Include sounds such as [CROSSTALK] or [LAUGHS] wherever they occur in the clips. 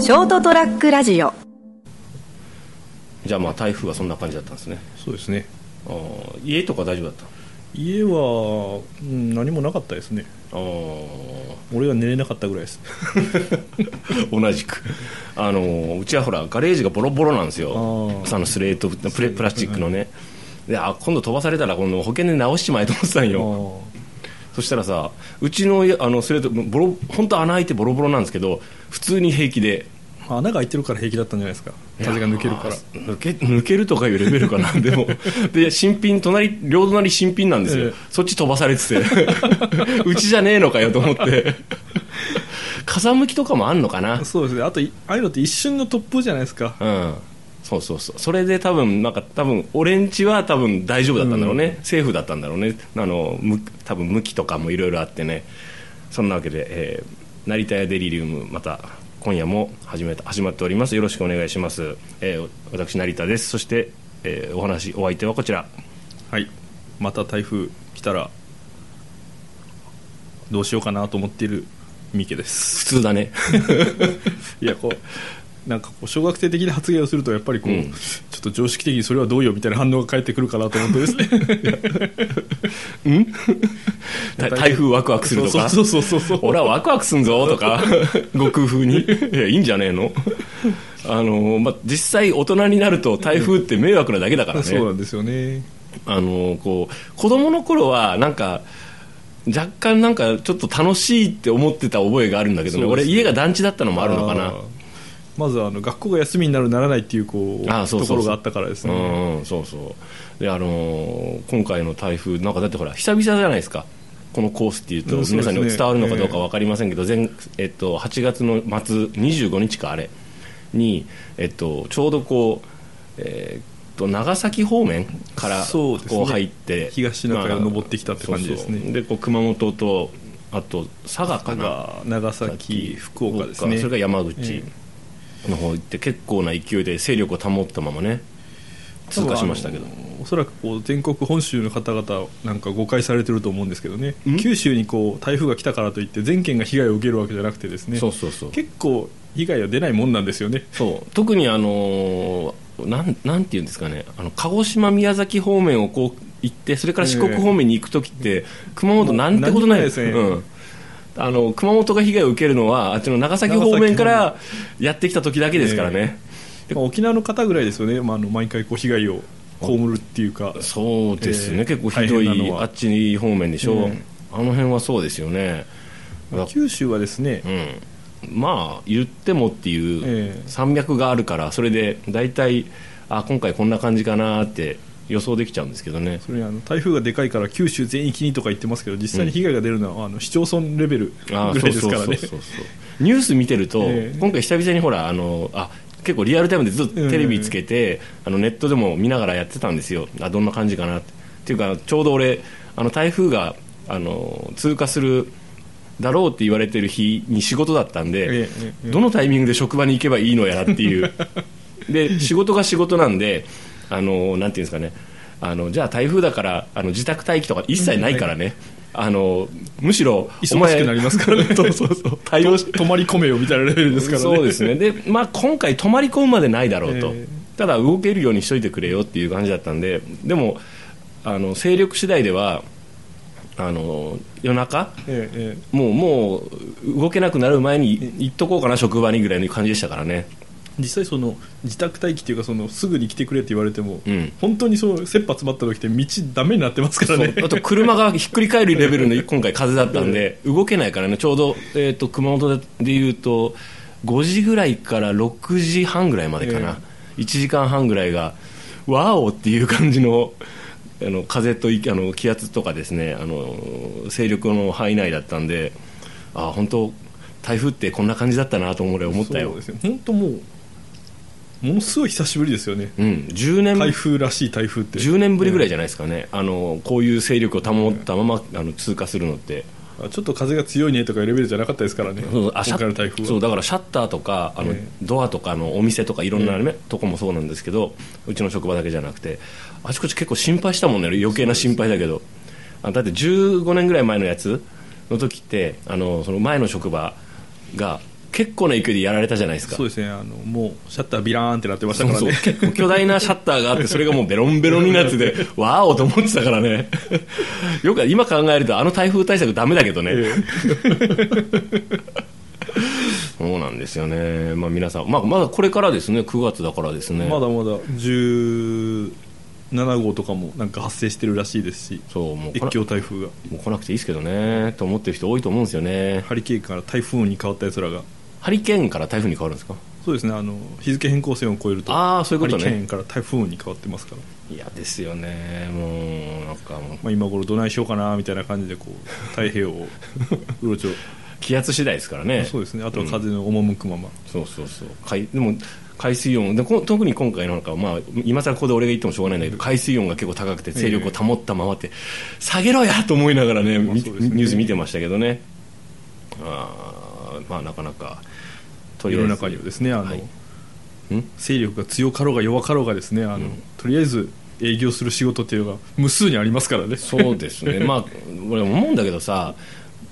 ショートトラックラジオ。じゃあまあ台風はそんな感じだったんですね。そうですね。あー家とか大丈夫だった？家は、うん、何もなかったですね。あ俺が寝れなかったぐらいです。ー [LAUGHS] 同じく。あのうちはほらガレージがボロボロなんですよ。あー。あのスレートプレプラスチックのね。であ今度飛ばされたら今度保険で直しちまえと思ってたんよ。そしたらさうちの家あのスレートボロ本当穴開いてボロボロなんですけど普通に平気で穴が開いてるから平気だったんじゃないですか。風が抜けるから。抜け抜けるとかいうレベルかな。[LAUGHS] でもで新品隣両隣新品なんですよ、ええ。そっち飛ばされてて。[LAUGHS] うちじゃねえのかよと思って。風向きとかもあんのかな。そうですね。あといああいうのって一瞬の突風じゃないですか。うん。そうそうそう。それで多分なんか多分俺んちは多分大丈夫だったんだろうね、セーフだったんだろうね。あのむ多分向きとかもいろいろあってね。そんなわけで、えー成田屋デリリウムまた今夜も始めた始まっております。よろしくお願いします、えー私成田です。そして、えーお話お相手はこちら。はい。また台風来たらどうしようかなと思っている三池です。普通だね。[LAUGHS] いやこうなんかこう小学生的な発言をするとやっぱりこう、うんちょっと常識的にそれはどうよみたいな反応が返ってくるかなと思ってですね。[LAUGHS] た台風ワクワクするとか？そうそうそうそうそう。俺はワクワクすんぞとか？ご工夫に？いやいいんじゃねえの？あの、まあ、実際大人になると台風って迷惑なだけだからね。そうなんですよね。あのこう子供の頃はなんか若干なんかちょっと楽しいって思ってた覚えがあるんだけどね。ね。俺家が団地だったのもあるのかなまずあの学校が休みになるならないっていうこうところがあったからですね。うんそうそう。であのー今回の台風なんかだってほら久々じゃないですか。このコースっていうと皆さんに伝わるのかどうか分かりませんけど、前えっと、8月の末25日かあれに、えっと、ちょうどこう、えーっと長崎方面からこう入って東シナ海を登ってきたって感じですね。そうそう。でこう熊本とあと佐賀かな。が長崎福岡ですね。それが山口。えの方行って結構な勢いで勢力を保ったままね通過しましたけど。おそらくこう全国本州の方々なんか誤解されてると思うんですけどね。ん？九州にこう台風が来たからといって全県が被害を受けるわけじゃなくてですね。そうそうそう。結構被害は出ないもんなんですよね。そう。特にあのーなんなんていうんですかね。あの鹿児島宮崎方面をこう行ってそれから四国方面に行く時って、熊本なんてことないですね。うんあの熊本が被害を受けるのはあっちの長崎方面からやってきた時だけですからね、まあ沖縄の方ぐらいですよね、まあ、あの毎回こう被害を被るっていうか。そうですね、えー結構ひどいあっち方面でしょ、うん。あの辺はそうですよね。だ九州はですね、うん、まあ言ってもっていうええ。山脈があるからそれで大体あ今回こんな感じかなって予想できちゃうんですけどね。それにあの台風がでかいから九州全域にとか言ってますけど実際に被害が出るのは、あの市町村レベルぐらいですからね。ニュース見てると、ええ。今回久々にほらあのあ結構リアルタイムでずっとテレビつけて、あのネットでも見ながらやってたんですよ。あどんな感じかなって。っていうかちょうど俺あの台風があの通過するだろうって言われてる日に仕事だったんで、どのタイミングで職場に行けばいいのやらっていう。[LAUGHS] で仕事が仕事なんであのなんていうんですかね。あのじゃあ台風だからあの自宅待機とか一切ないからね、あのむしろ忙しくなりますからね。[LAUGHS] そうそうそう。対応し泊まり込めよみたいなレベルですからね。そうですね。で、まあ、今回泊まり込むまでないだろうと、ええ。ただ動けるようにしといてくれよっていう感じだったんででもあの勢力次第ではあの夜中えええもうもう動けなくなる前に行っとこうかな職場にぐらいの感じでしたからね。え実際その自宅待機っていうかそのすぐに来てくれって言われても、うん。本当にそう切羽詰まった時って道ダメになってますからね。あと車がひっくり返るレベルの今回風だったんで [LAUGHS] 動けないからね。ちょうど、えー、と熊本でいうと5時ぐらいから6時半ぐらいまでかな、1時間半ぐらいがワオっていう感じのあの風といあの気圧とかですねあの勢力の範囲内だったんであ本当台風ってこんな感じだったなと俺思ったよ。本当もうものすごい久しぶりですよね。うん、10年。台風らしい台風って。10年ぶりぐらいじゃないですかね、あのこういう勢力を保ったままあの通過するのって。あちょっと風が強いねとかいうレベルじゃなかったですからね。そうだからシャッターとかあの、えドアとかのお店とかいろんな、ねとこもそうなんですけどうちの職場だけじゃなくてあちこち結構心配したもんね。余計な心配だけど。あだって15年ぐらい前のやつの時ってあのその前の職場が結構な勢いでやられたじゃないですか。そうですね。あのもうシャッタービラーンってなってましたからね。結構巨大なシャッターがあってそれがもうベロンベロンになってて [LAUGHS] わーおと思ってたからね。よく今考えるとあの台風対策ダメだけどね、[LAUGHS] そうなんですよね、まあ、皆さん、まあ、まだこれからですね。9月だからですね。まだまだ17号とかもなんか発生してるらしいですしそうもう越境台風が。もう来なくていいですけどね。と思ってる人多いと思うんですよね。ハリケーンから台風に変わったやつらがハリケーンから台風に変わるんですか？そうですね。あの日付変更線を越えるとあーそういうことね。ハリケーンから台風に変わってますから、嫌ですよね。もうなんかもう。まあ、今頃どないしようかなみたいな感じでこう太平洋を [LAUGHS] うろちょ気圧次第ですからね。そうですね。あとは風の赴くまま、そうそうそう。海でも海水温でこ特に今回なんか、まあ、今更ここで俺が言ってもしょうがないんだけど海水温が結構高くて勢力を保ったままって、下げろやと思いながらね,み、まあね。ニュース見てましたけどね。あーまあなかなかと世の中にはですねあの、はい。ん？勢力が強かろうが弱かろうがですねあの、とりあえず営業する仕事っていうのが無数にありますからね。そうですね。[LAUGHS] まあ俺思うんだけどさ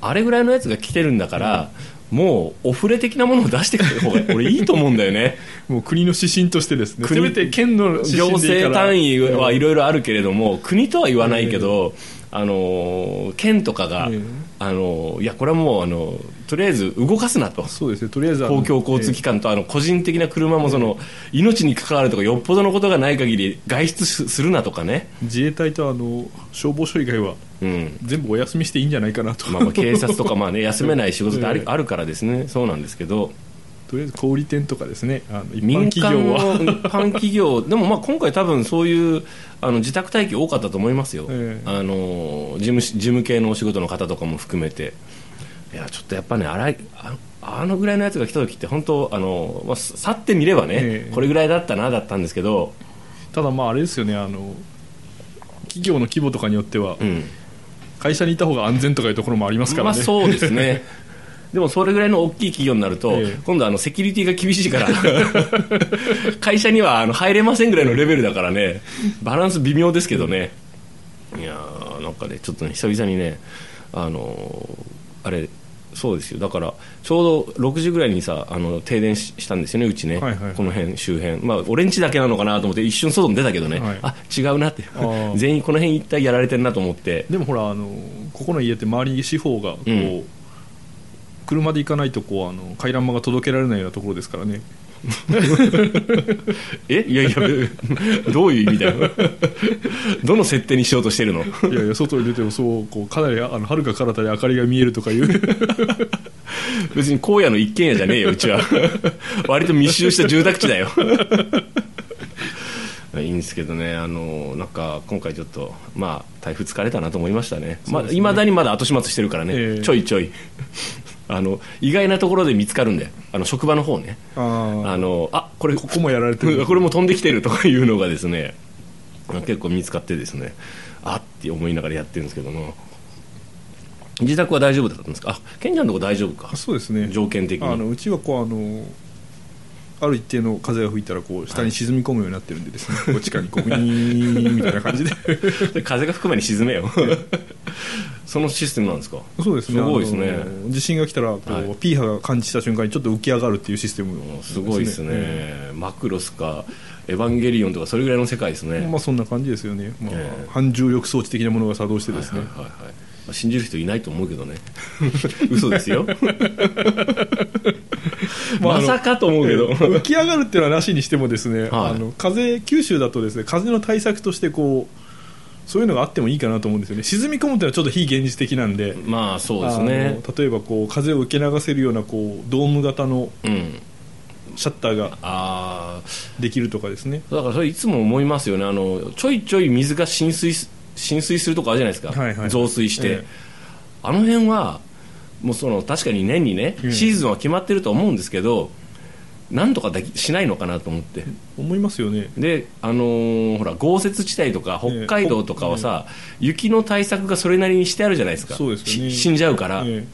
あれぐらいのやつが来てるんだから、もうオフレ的なものを出してくる方が [LAUGHS] 俺いいと思うんだよね。もう国の指針としてですね。国せめて県の指行政単位はいろいろあるけれども国とは言わないけど、あの県とかが、ええ。あのいやこれはもうあのとりあえず動かすなと。そうですねとりあえず公共交通機関とあの個人的な車もその命に関わるとかよっぽどのことがない限り外出すするなとかね、自衛隊とあの消防署以外はうん。全部お休みしていいんじゃないかなと、まあ、まあ警察とかまあ、ね、[LAUGHS] 休めない仕事ってある,、ええ。あるからですね。そうなんですけどとりあえず小売店とかですね。あの一般企業は。の [LAUGHS] 一般企業。でもまあ今回多分そういうあの自宅待機多かったと思いますよ、ええ。あの事務事務系のお仕事の方とかも含めて。いやちょっとやっぱね荒いああのぐらいのやつが来た時って本当あの、まあ、去ってみればね、ええ。これぐらいだったなだったんですけど、ただまああれですよねあの企業の規模とかによってはうん。会社にいた方が安全とかいうところもありますからね、まあそうですね [LAUGHS] でもそれぐらいの大きい企業になると、ええ。今度あのセキュリティが厳しいから [LAUGHS] 会社にはあの入れませんぐらいのレベルだからね。バランス微妙ですけどね。いやーなんかねちょっとね久々にねあのーあれそうですよ。だからちょうど6時ぐらいにさあの停電ししたんですよねうちね、はいはいはい。この辺周辺。まあ俺んちだけなのかなと思って一瞬外に出たけどね、はい。あ違うなって。[LAUGHS] 全員この辺一体やられてるなと思って。でもほらあのここの家って周り四方がこう、うん車で行かないとこうあの回覧板が届けられないようなところですからね。[LAUGHS] え？いやいやどういう意味だよ？どの設定にしようとしてるの？いやいや外に出てもそうこうかなりあの遥か彼方で明かりが見えるとかいう。[LAUGHS] 別に荒野の一軒家じゃねえようちは。[LAUGHS] 割と密集した住宅地だよ。いいんですけどねあのなんか今回ちょっとまあ台風疲れたなと思いましたね。まあ、未だにまだ後始末してるからね、ええ。ちょいちょいあの意外なところで見つかるんであの職場の方ね。ああのあこれここもやられてる。[LAUGHS] これも飛んできてるとかいうのがですね結構見つかってですねあって思いながらやってるんですけども。自宅は大丈夫だったんですか？あケンちゃんのとこ大丈夫か。そうですね。条件的に。あのうちはこうあのある一定の風が吹いたらこう下に沈み込むようになってるんでですね、[LAUGHS] こう地下にこうみたいな感じで。で風が吹く前に沈めよ [LAUGHS] そのシステムなんですか？そうですね。すごいですね。地震が来たらこう、はい。P 波が感知した瞬間にちょっと浮き上がるっていうシステムすごいですね、マクロスかエヴァンゲリオンとかそれぐらいの世界ですね、まあそんな感じですよね、まあええ。反重力装置的なものが作動してですね、はいはいはい。はいまあ信じる人いないと思うけどね。[LAUGHS] 嘘ですよ。[LAUGHS] ままさかと思うけど、浮き上がるっていうのはなしにしてもですね、はい。あの風九州だとですね風の対策としてこうそういうのがあってもいいかなと思うんですよね。沈み込むっていうのはちょっと非現実的なんで。まあそうですね。例えばこう風を受け流せるようなこうドーム型のうん。シャッターができるとかですね。だからそれいつも思いますよね。あのちょいちょい水が浸水す浸水するとこあるじゃないですか、はいはい。増水して、ええ。あの辺はもうその確かに年にね、うん。シーズンは決まってると思うんですけどなんとかできしないのかなと思って。思いますよね。であのーほら豪雪地帯とか北海道とかはさ、雪の対策がそれなりにしてあるじゃないですか。そうですよね。し死んじゃうから、え。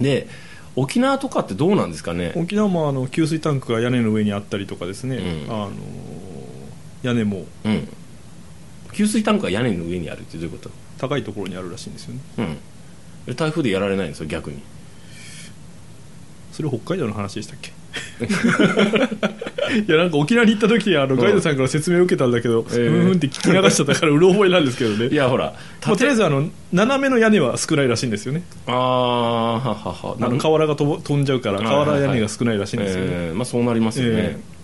で沖縄とかってどうなんですかねえ沖縄もあの給水タンクが屋根の上にあったりとかですね、うん。あの屋根も。うん。給水タンクが屋根の上にあるってどういうこと？高いところにあるらしいんですよね。うん。で台風でやられないんですよ逆に。それ北海道の話でしたっけ？[LAUGHS] いやなんか沖縄に行った時あのガイドさんから説明を受けたんだけど、ええ。うんうんって聞き流しちゃったからうろ覚えなんですけどね。いやほら。まあ、とりあえずあの斜めの屋根は少ないらしいんですよね。ああははは。あの瓦が飛ぼ飛んじゃうから瓦屋根が少ないらしいんですよね、えーまあ、そうなりますよね、え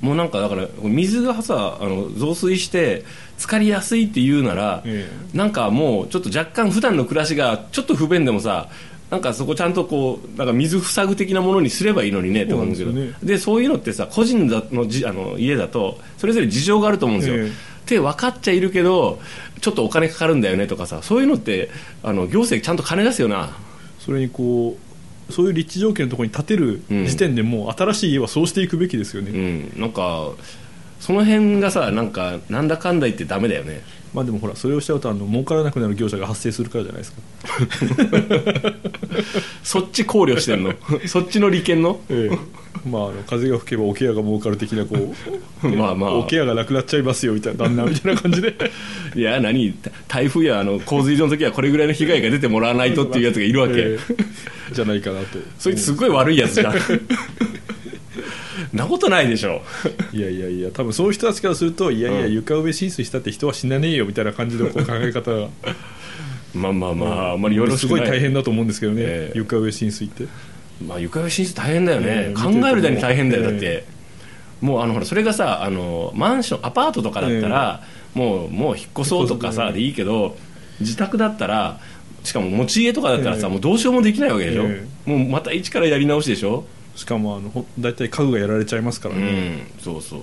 もうなんかだから水がさあの増水して浸かりやすいって言うなら、え。なんかもうちょっと若干普段の暮らしがちょっと不便でもさなんかそこちゃんとこうなんか水塞ぐ的なものにすればいいのにねって思うんですけどでそういうのってさ個人だのじあの家だとそれぞれ事情があると思うんですよ、ええ。って分かっちゃいるけどちょっとお金かかるんだよねとかさそういうのってあの行政ちゃんと金出すよな。それにこうそういう立地条件のところに建てる時点でもう新しい家はそうしていくべきですよね、うん。なんかその辺がさなんかなんだかんだ言ってダメだよね。まあでもほらそれをしちゃうとあの儲からなくなる業者が発生するからじゃないですか。[LAUGHS] そっち考慮してんの。[LAUGHS] そっちの利権の？ええ。まあ、あの風が吹けばおケアが儲かる的なこう [LAUGHS] まあまあ。おケアがなくなっちゃいますよみたいな旦那みたいな感じで。いや何？台風やあの洪水の時はこれぐらいの被害が出てもらわないとっていうやつがいるわけ、ええ。じゃないかなと。そいつすごい悪いやつじゃんなことないでしょ。いやいやいや多分そういう人たちからするといやいやうん。床上浸水したって人は死なねえよみたいな感じのこう考え方。がまあまあまああん。まりよろしすくない。ごい大変だと思うんですけどね、ええ。床上浸水って。まあ床上浸水大変だよね、ええ考えるだに大変だよだって、えもうあのほらそれがさあのマンションアパートとかだったら、もうもう引っ越そうとかさでいいけど自宅だったらしかも持ち家とかだったらさ、ええ。もうどうしようもできないわけでしょ、え。もうまた一からやり直しでしょしかもあのほ大体家具がやられちゃいますからうね、んそうそう。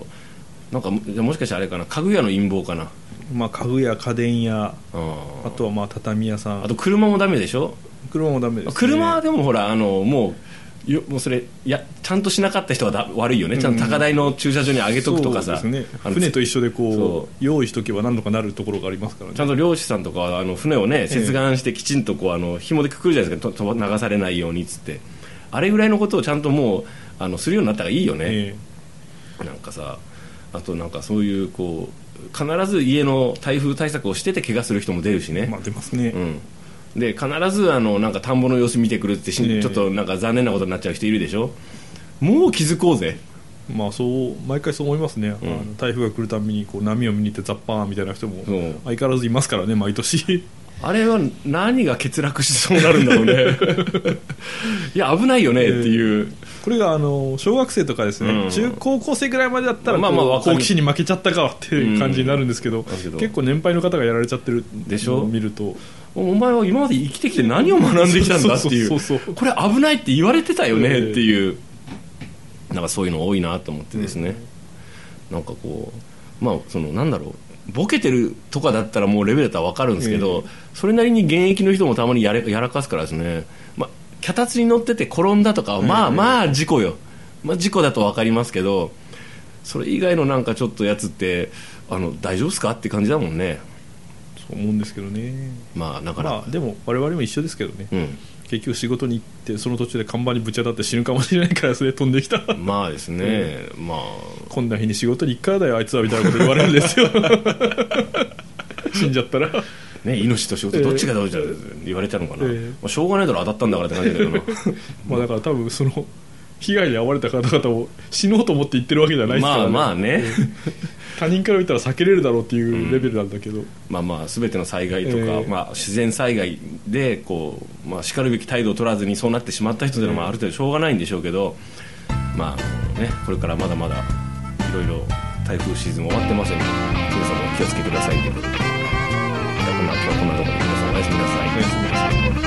なんかもしかしてあれかな？家具屋の陰謀かな？まあ、家具や家電やああとはまあ畳屋さん。あと車もダメでしょ？車もダメです、ね、車はでもほらあのもうよもうそれいやちゃんとしなかった人はだ悪いよね。ちゃんと高台の駐車場に上げとくとかさ、そうですね。船と一緒でこそう。用意しとけば何とかなるところがありますからね。ちゃんと漁師さんとかはあの船をね接岸してきちんとこうあの紐でくくるじゃないですか。流されないようにっつってあれぐらいのことをちゃんともうあのするようになったらいいよね、えなんかさあとなんかそういうこう必ず家の台風対策をしてて怪我する人も出るしね、えまあ出ますね、うん、で必ずあのなんか田んぼの様子見てくるってし、ええ。ちょっとなんか残念なことになっちゃう人いるでしょ。もう気づこうぜ。まあそう毎回そう思いますね、あの台風が来るたびにこう波を見に行ってザッパーンみたいな人も相変わらずいますからね毎年あれは何が欠落しそうになるんだろうね。[LAUGHS] いや危ないよねっていう、これがあの小学生とかですね、うん。中高校生ぐらいまでだったらまあまあ好奇心に負けちゃったかっていう感じになるんですけど,、だけど結構年配の方がやられちゃってるでしょ？見ると。お前は今まで生きてきて何を学んできたんだっていう。[LAUGHS] これ危ないって言われてたよねええ。っていう、なんかそういうの多いなと思ってですね、なんかこうまあそのなんだろうボケてるとかだったらもうレベルだったら分かるんですけど、それなりに現役の人もたまにやれやらかすからですね、まあ、脚立に乗ってて転んだとかはまあまあ事故よ、まあ、事故だと分かりますけどそれ以外のなんかちょっとやつってあの大丈夫ですかって感じだもんね。そう思うんですけどね。まあだから、まあでも我々も一緒ですけどね、うん結局仕事に行ってその途中で看板にぶち当たって死ぬかもしれないからそれ飛んできた。まあですね、まあ。こんな日に仕事に行くからだよあいつはみたいなこと言われるんですよ。[LAUGHS] 死んじゃったら。ね、命と仕事どっちがどうじゃ言われたのかな、ええ。まあ、しょうがないだろ当たったんだからって感じだけど。な [LAUGHS] まあだから多分その被害に遭われた方々を死のうと思って言ってるわけじゃないですから、まあね、まあね。他人から見たら避けれるだろうっていうレベルなんだけど、まあまあ全ての災害とか、ええ。まあ、自然災害でこう、まあ、しかるべき態度を取らずにそうなってしまった人というのはまあある程度しょうがないんでしょうけど、まあね、これからまだまだいろいろ台風シーズンも終わってませんので皆さんもお気をつけくださいということでこんな今日はこんなところで皆さんおやすみなさい。おやすみなさい